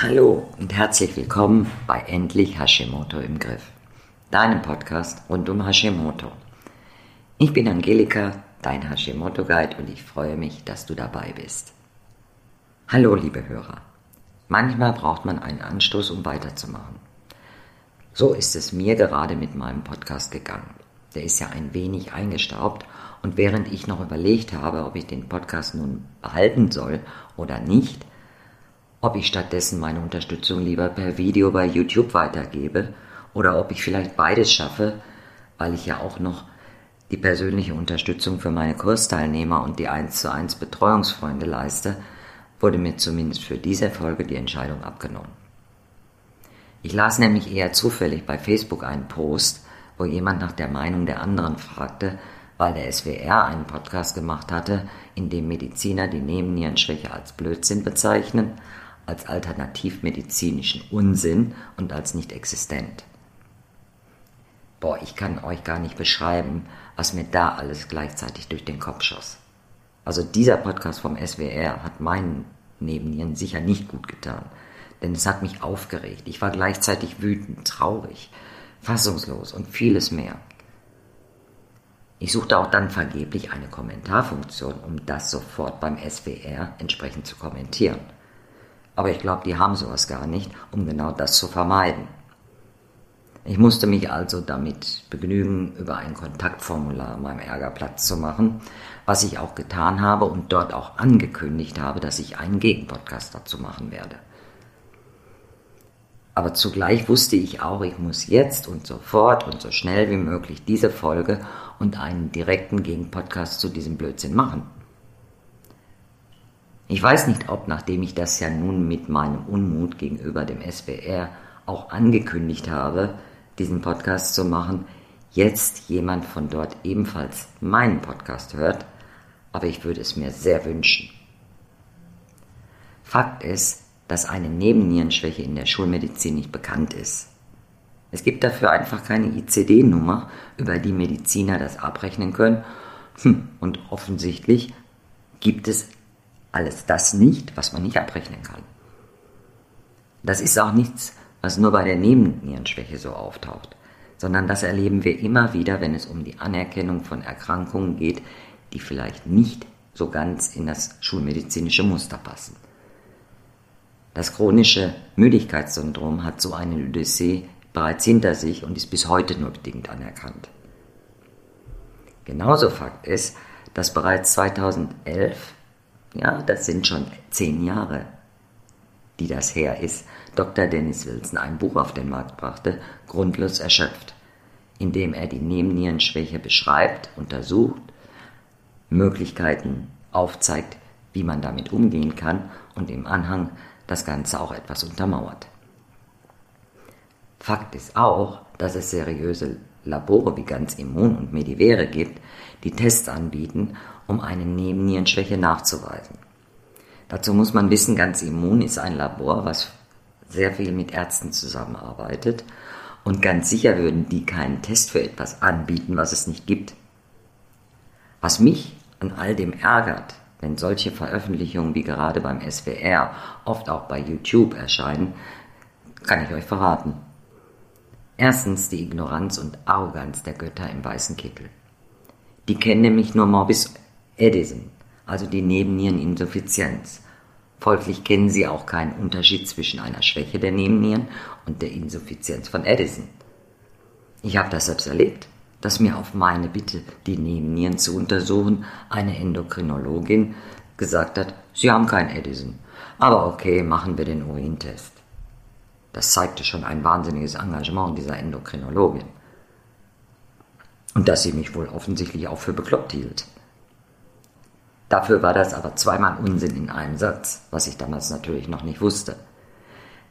Hallo und herzlich willkommen bei Endlich Hashimoto im Griff, deinem Podcast rund um Hashimoto. Ich bin Angelika, dein Hashimoto Guide und ich freue mich, dass du dabei bist. Hallo liebe Hörer. Manchmal braucht man einen Anstoß, um weiterzumachen. So ist es mir gerade mit meinem Podcast gegangen. Der ist ja ein wenig eingestaubt und während ich noch überlegt habe, ob ich den Podcast nun behalten soll oder nicht, ob ich stattdessen meine Unterstützung lieber per Video bei YouTube weitergebe oder ob ich vielleicht beides schaffe, weil ich ja auch noch die persönliche Unterstützung für meine Kursteilnehmer und die 1 zu 1 Betreuungsfreunde leiste, wurde mir zumindest für diese Folge die Entscheidung abgenommen. Ich las nämlich eher zufällig bei Facebook einen Post, wo jemand nach der Meinung der anderen fragte, weil der SWR einen Podcast gemacht hatte, in dem Mediziner die Nebennierenschwäche als Blödsinn bezeichnen, als alternativmedizinischen Unsinn und als nicht existent. Boah, ich kann euch gar nicht beschreiben, was mir da alles gleichzeitig durch den Kopf schoss. Also dieser Podcast vom SWR hat meinen Nebennieren sicher nicht gut getan, denn es hat mich aufgeregt. Ich war gleichzeitig wütend, traurig, fassungslos und vieles mehr. Ich suchte auch dann vergeblich eine Kommentarfunktion, um das sofort beim SWR entsprechend zu kommentieren. Aber ich glaube, die haben sowas gar nicht, um genau das zu vermeiden. Ich musste mich also damit begnügen, über ein Kontaktformular meinem Ärger Platz zu machen, was ich auch getan habe und dort auch angekündigt habe, dass ich einen Gegenpodcast dazu machen werde. Aber zugleich wusste ich auch, ich muss jetzt und sofort und so schnell wie möglich diese Folge und einen direkten Gegenpodcast zu diesem Blödsinn machen. Ich weiß nicht, ob nachdem ich das ja nun mit meinem Unmut gegenüber dem SWR auch angekündigt habe, diesen Podcast zu machen, jetzt jemand von dort ebenfalls meinen Podcast hört, aber ich würde es mir sehr wünschen. Fakt ist, dass eine Nebennierenschwäche in der Schulmedizin nicht bekannt ist. Es gibt dafür einfach keine ICD-Nummer, über die Mediziner das abrechnen können. Hm, und offensichtlich gibt es alles das nicht, was man nicht abrechnen kann. Das ist auch nichts, was nur bei der Nebennierenschwäche so auftaucht, sondern das erleben wir immer wieder, wenn es um die Anerkennung von Erkrankungen geht, die vielleicht nicht so ganz in das schulmedizinische Muster passen. Das chronische Müdigkeitssyndrom hat so eine Odyssee bereits hinter sich und ist bis heute nur bedingt anerkannt. Genauso Fakt ist, dass bereits 2011, ja, das sind schon zehn Jahre, die das her ist, Dr. Dennis Wilson ein Buch auf den Markt brachte, Grundlos erschöpft, in dem er die Nebennierenschwäche beschreibt, untersucht, Möglichkeiten aufzeigt, wie man damit umgehen kann und im Anhang das Ganze auch etwas untermauert. Fakt ist auch, dass es seriöse Labore wie ganz Immun und Medivere gibt, die Tests anbieten, um eine Nebennierenschwäche nachzuweisen. Dazu muss man wissen, ganz Immun ist ein Labor, was sehr viel mit Ärzten zusammenarbeitet und ganz sicher würden die keinen Test für etwas anbieten, was es nicht gibt. Was mich an all dem ärgert, wenn solche Veröffentlichungen wie gerade beim SWR oft auch bei YouTube erscheinen, kann ich euch verraten. Erstens die Ignoranz und Arroganz der Götter im weißen Kittel. Die kennen nämlich nur Morbus Edison, also die Nebenniereninsuffizienz. Folglich kennen sie auch keinen Unterschied zwischen einer Schwäche der Nebennieren und der Insuffizienz von Edison. Ich habe das selbst erlebt, dass mir auf meine Bitte, die Nebennieren zu untersuchen, eine Endokrinologin gesagt hat, Sie haben keinen Edison. Aber okay, machen wir den Urintest. Das zeigte schon ein wahnsinniges Engagement dieser Endokrinologin. Und dass sie mich wohl offensichtlich auch für bekloppt hielt. Dafür war das aber zweimal Unsinn in einem Satz, was ich damals natürlich noch nicht wusste.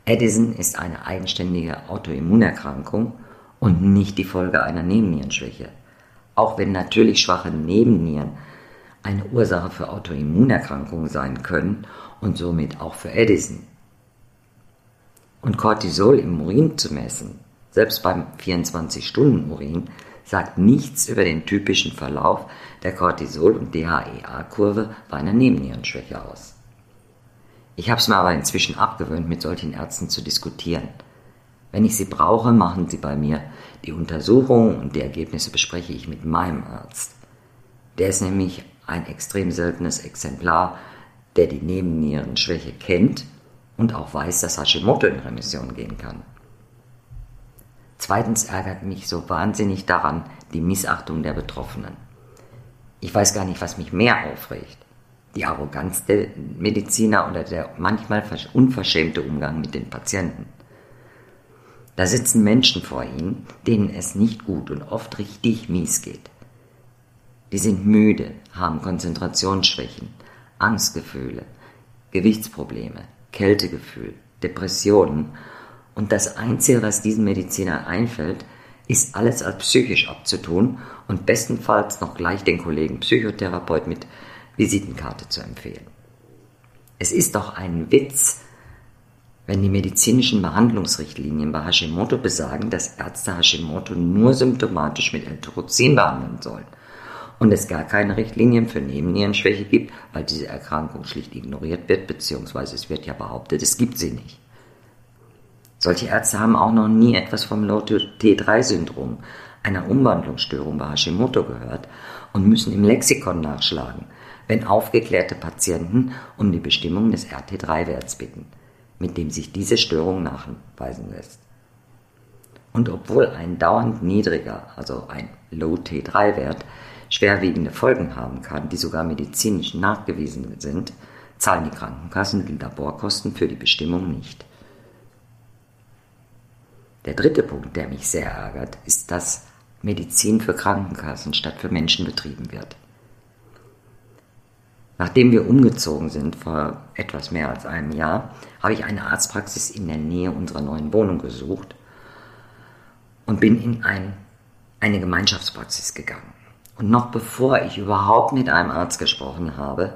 Edison ist eine eigenständige Autoimmunerkrankung und nicht die Folge einer Nebennierenschwäche. Auch wenn natürlich schwache Nebennieren eine Ursache für Autoimmunerkrankungen sein können und somit auch für Edison und Cortisol im Urin zu messen, selbst beim 24-Stunden-Urin, sagt nichts über den typischen Verlauf der Cortisol- und DHEA-Kurve bei einer Nebennierenschwäche aus. Ich habe es mir aber inzwischen abgewöhnt, mit solchen Ärzten zu diskutieren. Wenn ich sie brauche, machen sie bei mir die Untersuchungen und die Ergebnisse bespreche ich mit meinem Arzt. Der ist nämlich ein extrem seltenes Exemplar, der die Nebennierenschwäche kennt und auch weiß, dass Hashimoto in Remission gehen kann. Zweitens ärgert mich so wahnsinnig daran die Missachtung der Betroffenen. Ich weiß gar nicht, was mich mehr aufregt. Die Arroganz der Mediziner oder der manchmal unverschämte Umgang mit den Patienten. Da sitzen Menschen vor ihnen, denen es nicht gut und oft richtig mies geht. Die sind müde, haben Konzentrationsschwächen, Angstgefühle, Gewichtsprobleme, Kältegefühl, Depressionen und das Einzige, was diesen Medizinern einfällt, ist alles als psychisch abzutun und bestenfalls noch gleich den Kollegen Psychotherapeut mit Visitenkarte zu empfehlen. Es ist doch ein Witz, wenn die medizinischen Behandlungsrichtlinien bei Hashimoto besagen, dass Ärzte Hashimoto nur symptomatisch mit L-Tyroxin behandeln sollen und es gar keine Richtlinien für Nebennierenschwäche gibt, weil diese Erkrankung schlicht ignoriert wird, beziehungsweise es wird ja behauptet, es gibt sie nicht. Solche Ärzte haben auch noch nie etwas vom Low-T3-Syndrom, einer Umwandlungsstörung bei Hashimoto gehört und müssen im Lexikon nachschlagen, wenn aufgeklärte Patienten um die Bestimmung des RT3-Werts bitten, mit dem sich diese Störung nachweisen lässt. Und obwohl ein dauernd niedriger, also ein Low-T3-Wert, schwerwiegende Folgen haben kann, die sogar medizinisch nachgewiesen sind, zahlen die Krankenkassen die Laborkosten für die Bestimmung nicht. Der dritte Punkt, der mich sehr ärgert, ist, dass Medizin für Krankenkassen statt für Menschen betrieben wird. Nachdem wir umgezogen sind vor etwas mehr als einem Jahr, habe ich eine Arztpraxis in der Nähe unserer neuen Wohnung gesucht und bin in ein, eine Gemeinschaftspraxis gegangen. Und noch bevor ich überhaupt mit einem Arzt gesprochen habe,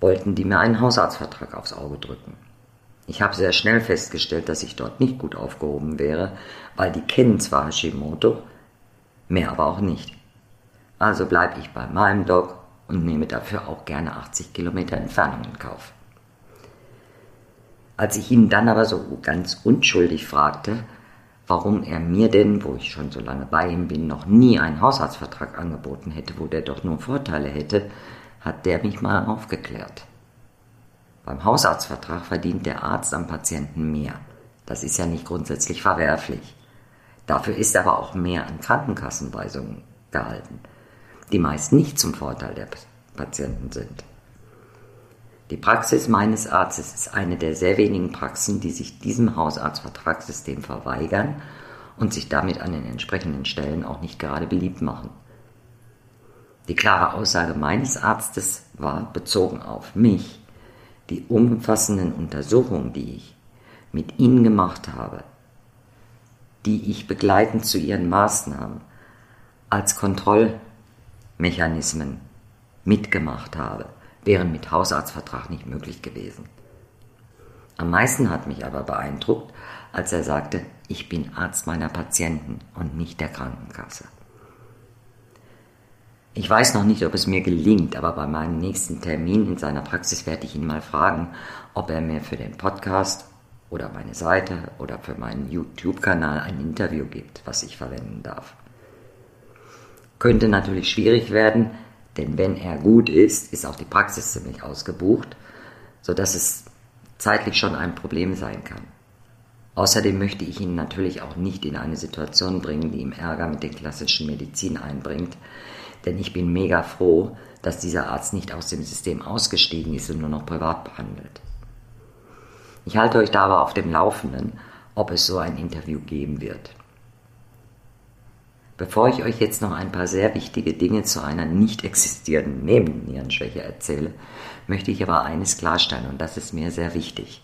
wollten die mir einen Hausarztvertrag aufs Auge drücken. Ich habe sehr schnell festgestellt, dass ich dort nicht gut aufgehoben wäre, weil die kennen zwar Hashimoto, mehr aber auch nicht. Also bleibe ich bei meinem Dog und nehme dafür auch gerne 80 Kilometer Entfernung in Kauf. Als ich ihn dann aber so ganz unschuldig fragte, warum er mir denn, wo ich schon so lange bei ihm bin, noch nie einen Hausarztvertrag angeboten hätte, wo der doch nur Vorteile hätte, hat der mich mal aufgeklärt. Beim Hausarztvertrag verdient der Arzt am Patienten mehr. Das ist ja nicht grundsätzlich verwerflich. Dafür ist aber auch mehr an Krankenkassenweisungen gehalten, die meist nicht zum Vorteil der Patienten sind. Die Praxis meines Arztes ist eine der sehr wenigen Praxen, die sich diesem Hausarztvertragssystem verweigern und sich damit an den entsprechenden Stellen auch nicht gerade beliebt machen. Die klare Aussage meines Arztes war bezogen auf mich, die umfassenden Untersuchungen, die ich mit ihnen gemacht habe, die ich begleitend zu ihren Maßnahmen als Kontrollmechanismen mitgemacht habe, wären mit Hausarztvertrag nicht möglich gewesen. Am meisten hat mich aber beeindruckt, als er sagte, ich bin Arzt meiner Patienten und nicht der Krankenkasse. Ich weiß noch nicht, ob es mir gelingt, aber bei meinem nächsten Termin in seiner Praxis werde ich ihn mal fragen, ob er mir für den Podcast oder meine Seite oder für meinen YouTube-Kanal ein Interview gibt, was ich verwenden darf. Könnte natürlich schwierig werden, denn wenn er gut ist, ist auch die Praxis ziemlich ausgebucht, sodass es zeitlich schon ein Problem sein kann. Außerdem möchte ich ihn natürlich auch nicht in eine Situation bringen, die ihm Ärger mit der klassischen Medizin einbringt, denn ich bin mega froh, dass dieser Arzt nicht aus dem System ausgestiegen ist und nur noch privat behandelt. Ich halte euch da aber auf dem Laufenden, ob es so ein Interview geben wird. Bevor ich euch jetzt noch ein paar sehr wichtige Dinge zu einer nicht existierenden Nebennierenschwäche erzähle, möchte ich aber eines klarstellen und das ist mir sehr wichtig.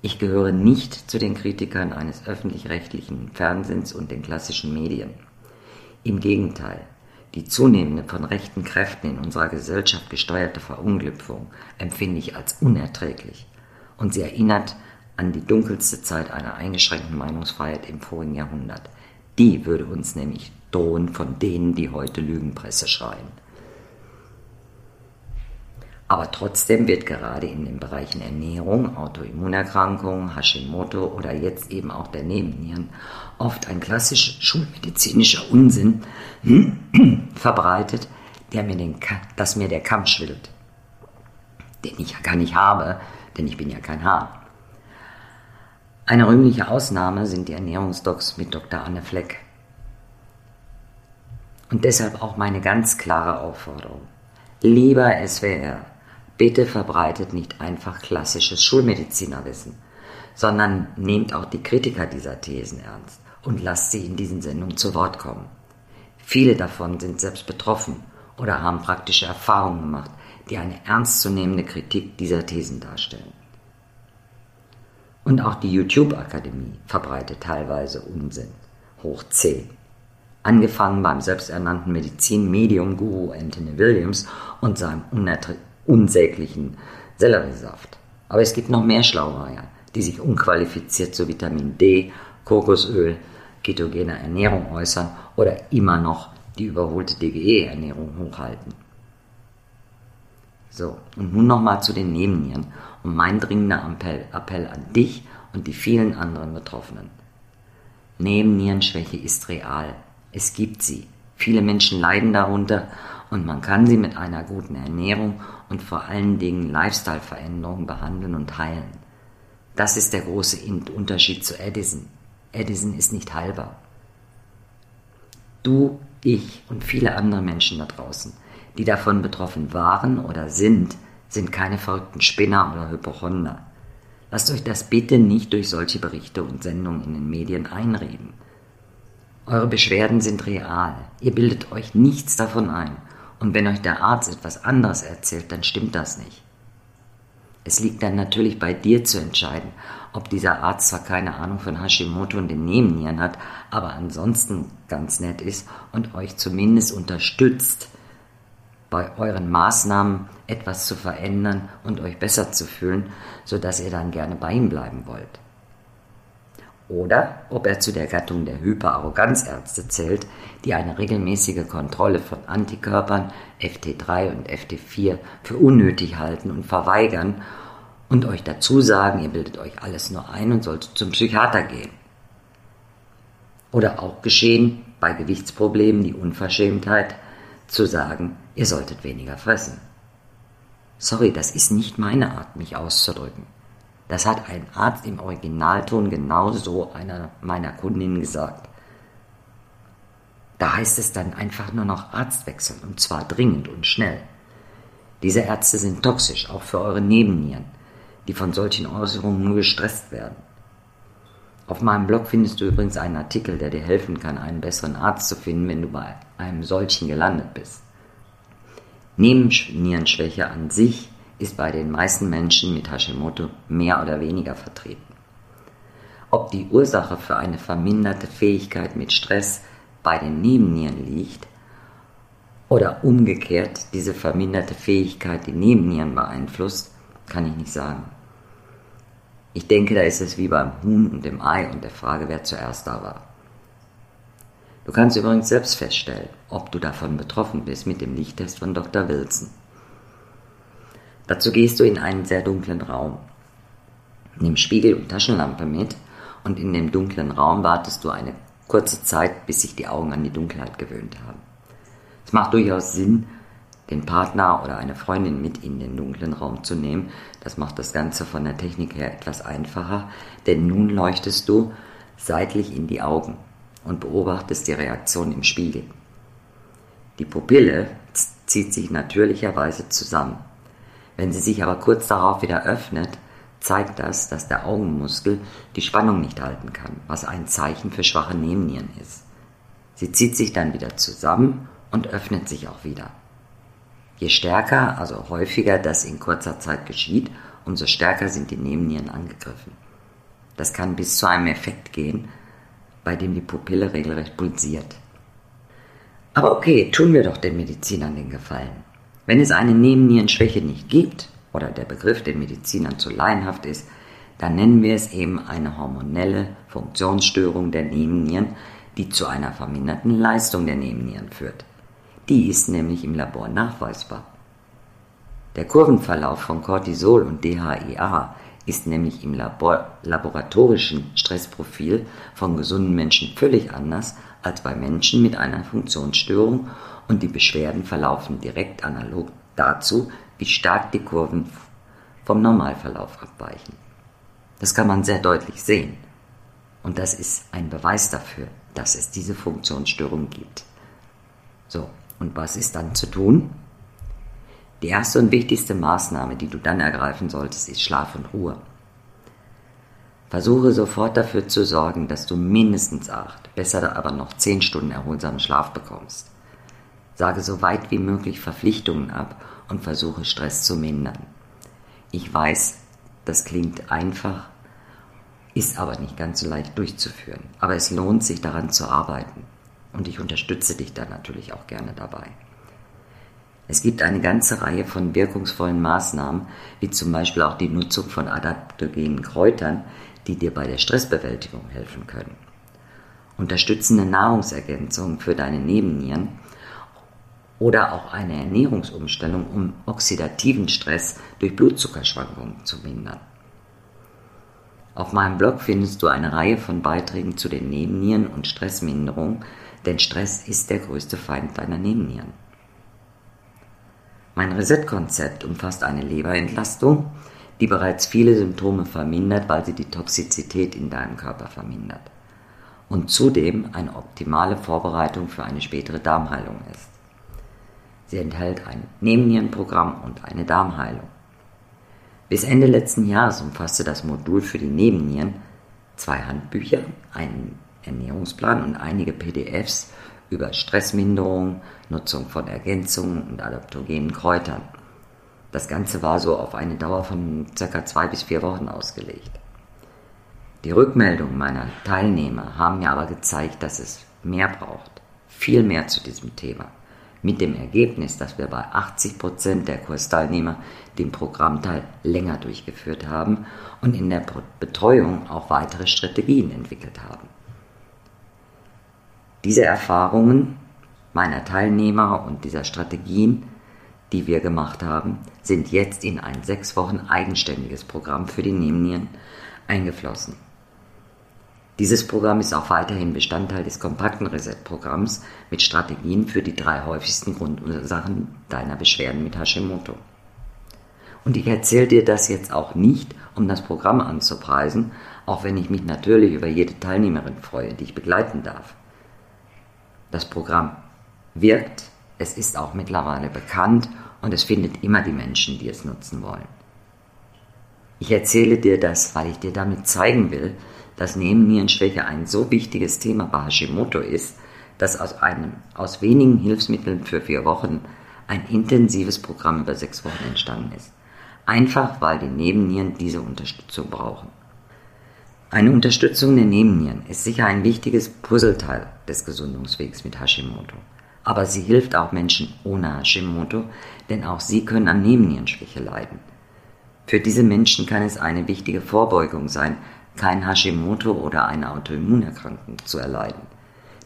Ich gehöre nicht zu den Kritikern eines öffentlich-rechtlichen Fernsehens und den klassischen Medien. Im Gegenteil, die zunehmende von rechten Kräften in unserer Gesellschaft gesteuerte Verunglückung empfinde ich als unerträglich und sie erinnert an die dunkelste Zeit einer eingeschränkten Meinungsfreiheit im vorigen Jahrhundert. Die würde uns nämlich drohen von denen, die heute Lügenpresse schreien. Aber trotzdem wird gerade in den Bereichen Ernährung, Autoimmunerkrankungen, Hashimoto oder jetzt eben auch der Nebennieren oft ein klassischer schulmedizinischer Unsinn verbreitet, der mir den, dass mir der Kamm schwillt. Den ich ja gar nicht habe, denn ich bin ja kein Hahn. Eine rühmliche Ausnahme sind die Ernährungsdocs mit Dr. Anne Fleck. Und deshalb auch meine ganz klare Aufforderung. Lieber SWR, bitte verbreitet nicht einfach klassisches Schulmedizinerwissen, sondern nehmt auch die Kritiker dieser Thesen ernst und lasst sie in diesen Sendungen zu Wort kommen. Viele davon sind selbst betroffen oder haben praktische Erfahrungen gemacht, die eine ernstzunehmende Kritik dieser Thesen darstellen. Und auch die YouTube-Akademie verbreitet teilweise Unsinn, hoch 10. Angefangen beim selbsternannten Medizin-Medium-Guru Anthony Williams und seinem unsäglichen Selleriesaft. Aber es gibt noch mehr Schlaureier, die sich unqualifiziert zu Vitamin D, Kokosöl, ketogener Ernährung äußern oder immer noch die überholte DGE-Ernährung hochhalten. So, und nun nochmal zu den Nebennieren und mein dringender Appell, Appell an dich und die vielen anderen Betroffenen. Nebennierenschwäche ist real. Es gibt sie. Viele Menschen leiden darunter und man kann sie mit einer guten Ernährung und vor allen Dingen Lifestyle-Veränderungen behandeln und heilen. Das ist der große Unterschied zu Edison. Edison ist nicht heilbar. Du, ich und viele andere Menschen da draußen, die davon betroffen waren oder sind, sind keine verrückten Spinner oder Hypochonder. Lasst euch das bitte nicht durch solche Berichte und Sendungen in den Medien einreden. Eure Beschwerden sind real. Ihr bildet euch nichts davon ein und wenn euch der Arzt etwas anderes erzählt, dann stimmt das nicht. Es liegt dann natürlich bei dir zu entscheiden, ob dieser Arzt zwar keine Ahnung von Hashimoto und den Nebennieren hat, aber ansonsten ganz nett ist und euch zumindest unterstützt, bei euren Maßnahmen etwas zu verändern und euch besser zu fühlen, sodass ihr dann gerne bei ihm bleiben wollt oder ob er zu der Gattung der Hyperarroganzärzte zählt, die eine regelmäßige Kontrolle von Antikörpern FT3 und FT4 für unnötig halten und verweigern und euch dazu sagen, ihr bildet euch alles nur ein und solltet zum Psychiater gehen. Oder auch geschehen bei Gewichtsproblemen die Unverschämtheit zu sagen, ihr solltet weniger fressen. Sorry, das ist nicht meine Art, mich auszudrücken. Das hat ein Arzt im Originalton genauso einer meiner Kundinnen gesagt. Da heißt es dann einfach nur noch Arztwechsel und zwar dringend und schnell. Diese Ärzte sind toxisch, auch für eure Nebennieren, die von solchen Äußerungen nur gestresst werden. Auf meinem Blog findest du übrigens einen Artikel, der dir helfen kann, einen besseren Arzt zu finden, wenn du bei einem solchen gelandet bist. Nebennierenschwäche an sich ist bei den meisten Menschen mit Hashimoto mehr oder weniger vertreten. Ob die Ursache für eine verminderte Fähigkeit mit Stress bei den Nebennieren liegt oder umgekehrt diese verminderte Fähigkeit die Nebennieren beeinflusst, kann ich nicht sagen. Ich denke, da ist es wie beim Huhn und dem Ei und der Frage, wer zuerst da war. Du kannst übrigens selbst feststellen, ob du davon betroffen bist mit dem Lichttest von Dr. Wilson. Dazu gehst du in einen sehr dunklen Raum. Nimm Spiegel und Taschenlampe mit und in dem dunklen Raum wartest du eine kurze Zeit, bis sich die Augen an die Dunkelheit gewöhnt haben. Es macht durchaus Sinn, den Partner oder eine Freundin mit in den dunklen Raum zu nehmen. Das macht das Ganze von der Technik her etwas einfacher, denn nun leuchtest du seitlich in die Augen und beobachtest die Reaktion im Spiegel. Die Pupille zieht sich natürlicherweise zusammen. Wenn sie sich aber kurz darauf wieder öffnet, zeigt das, dass der Augenmuskel die Spannung nicht halten kann, was ein Zeichen für schwache Nebennieren ist. Sie zieht sich dann wieder zusammen und öffnet sich auch wieder. Je stärker, also häufiger das in kurzer Zeit geschieht, umso stärker sind die Nebennieren angegriffen. Das kann bis zu einem Effekt gehen, bei dem die Pupille regelrecht pulsiert. Aber okay, tun wir doch den Medizinern den Gefallen. Wenn es eine Nebennierenschwäche nicht gibt oder der Begriff den Medizinern zu laienhaft ist, dann nennen wir es eben eine hormonelle Funktionsstörung der Nebennieren, die zu einer verminderten Leistung der Nebennieren führt. Die ist nämlich im Labor nachweisbar. Der Kurvenverlauf von Cortisol und DHEA ist nämlich im Labor laboratorischen Stressprofil von gesunden Menschen völlig anders als bei Menschen mit einer Funktionsstörung und die Beschwerden verlaufen direkt analog dazu, wie stark die Kurven vom Normalverlauf abweichen. Das kann man sehr deutlich sehen. Und das ist ein Beweis dafür, dass es diese Funktionsstörung gibt. So, und was ist dann zu tun? Die erste und wichtigste Maßnahme, die du dann ergreifen solltest, ist Schlaf und Ruhe. Versuche sofort dafür zu sorgen, dass du mindestens acht, besser aber noch zehn Stunden erholsamen Schlaf bekommst. Sage so weit wie möglich Verpflichtungen ab und versuche Stress zu mindern. Ich weiß, das klingt einfach, ist aber nicht ganz so leicht durchzuführen. Aber es lohnt sich daran zu arbeiten. Und ich unterstütze dich da natürlich auch gerne dabei. Es gibt eine ganze Reihe von wirkungsvollen Maßnahmen, wie zum Beispiel auch die Nutzung von adaptogenen Kräutern, die dir bei der Stressbewältigung helfen können. Unterstützende Nahrungsergänzungen für deine Nebennieren oder auch eine Ernährungsumstellung, um oxidativen Stress durch Blutzuckerschwankungen zu mindern. Auf meinem Blog findest du eine Reihe von Beiträgen zu den Nebennieren und Stressminderung, denn Stress ist der größte Feind deiner Nebennieren. Mein Reset-Konzept umfasst eine Leberentlastung, die bereits viele Symptome vermindert, weil sie die Toxizität in deinem Körper vermindert. Und zudem eine optimale Vorbereitung für eine spätere Darmheilung ist. Sie enthält ein Nebennierenprogramm und eine Darmheilung. Bis Ende letzten Jahres umfasste das Modul für die Nebennieren zwei Handbücher, einen Ernährungsplan und einige PDFs über Stressminderung, Nutzung von Ergänzungen und adaptogenen Kräutern. Das Ganze war so auf eine Dauer von circa zwei bis vier Wochen ausgelegt. Die Rückmeldungen meiner Teilnehmer haben mir aber gezeigt, dass es mehr braucht, viel mehr zu diesem Thema. Mit dem Ergebnis, dass wir bei 80 Prozent der Kursteilnehmer den Programmteil länger durchgeführt haben und in der Betreuung auch weitere Strategien entwickelt haben. Diese Erfahrungen meiner Teilnehmer und dieser Strategien, die wir gemacht haben, sind jetzt in ein sechs Wochen eigenständiges Programm für die Nebennieren eingeflossen. Dieses Programm ist auch weiterhin Bestandteil des kompakten Reset-Programms mit Strategien für die drei häufigsten Grundursachen deiner Beschwerden mit Hashimoto. Und ich erzähle dir das jetzt auch nicht, um das Programm anzupreisen, auch wenn ich mich natürlich über jede Teilnehmerin freue, die ich begleiten darf. Das Programm wirkt, es ist auch mittlerweile bekannt und es findet immer die Menschen, die es nutzen wollen. Ich erzähle dir das, weil ich dir damit zeigen will, dass Nebennierenschwäche ein so wichtiges Thema bei Hashimoto ist, dass aus einem aus wenigen Hilfsmitteln für vier Wochen ein intensives Programm über sechs Wochen entstanden ist. Einfach weil die Nebennieren diese Unterstützung brauchen. Eine Unterstützung der Nebennieren ist sicher ein wichtiges Puzzleteil des Gesundungswegs mit Hashimoto. Aber sie hilft auch Menschen ohne Hashimoto, denn auch sie können an Nebennierenschwäche leiden. Für diese Menschen kann es eine wichtige Vorbeugung sein, kein Hashimoto oder eine Autoimmunerkrankung zu erleiden.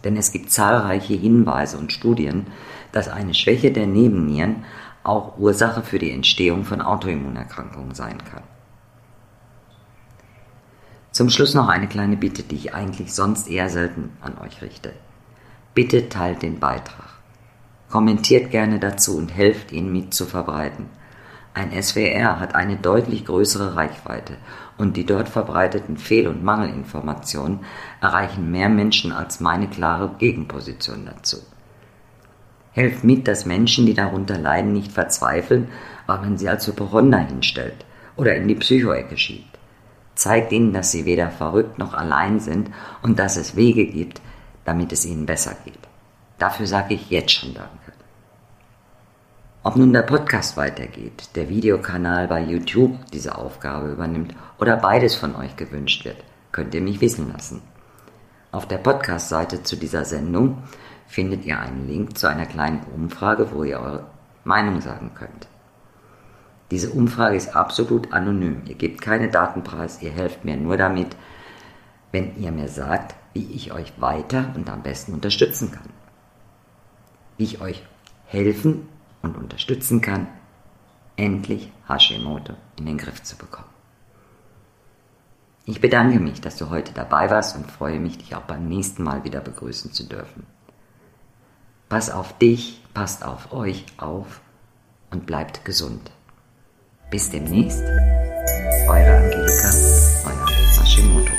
Denn es gibt zahlreiche Hinweise und Studien, dass eine Schwäche der Nebennieren auch Ursache für die Entstehung von Autoimmunerkrankungen sein kann. Zum Schluss noch eine kleine Bitte, die ich eigentlich sonst eher selten an euch richte. Bitte teilt den Beitrag. Kommentiert gerne dazu und helft ihn mit zu verbreiten. Ein SWR hat eine deutlich größere Reichweite und die dort verbreiteten Fehl- und Mangelinformationen erreichen mehr Menschen als meine klare Gegenposition dazu. Helft mit, dass Menschen, die darunter leiden, nicht verzweifeln, weil man sie als Hypochonder hinstellt oder in die Psychoecke schiebt zeigt ihnen, dass sie weder verrückt noch allein sind und dass es Wege gibt, damit es ihnen besser geht. Dafür sage ich jetzt schon Danke. Ob nun der Podcast weitergeht, der Videokanal bei YouTube diese Aufgabe übernimmt oder beides von euch gewünscht wird, könnt ihr mich wissen lassen. Auf der Podcast-Seite zu dieser Sendung findet ihr einen Link zu einer kleinen Umfrage, wo ihr eure Meinung sagen könnt. Diese Umfrage ist absolut anonym. Ihr gebt keine Daten preis, ihr helft mir nur damit, wenn ihr mir sagt, wie ich euch weiter und am besten unterstützen kann. Wie ich euch helfen und unterstützen kann, endlich Hashimoto in den Griff zu bekommen. Ich bedanke mich, dass du heute dabei warst und freue mich, dich auch beim nächsten Mal wieder begrüßen zu dürfen. Pass auf dich, passt auf euch auf und bleibt gesund. Bis demnächst, eure Angelika, euer Hashimoto.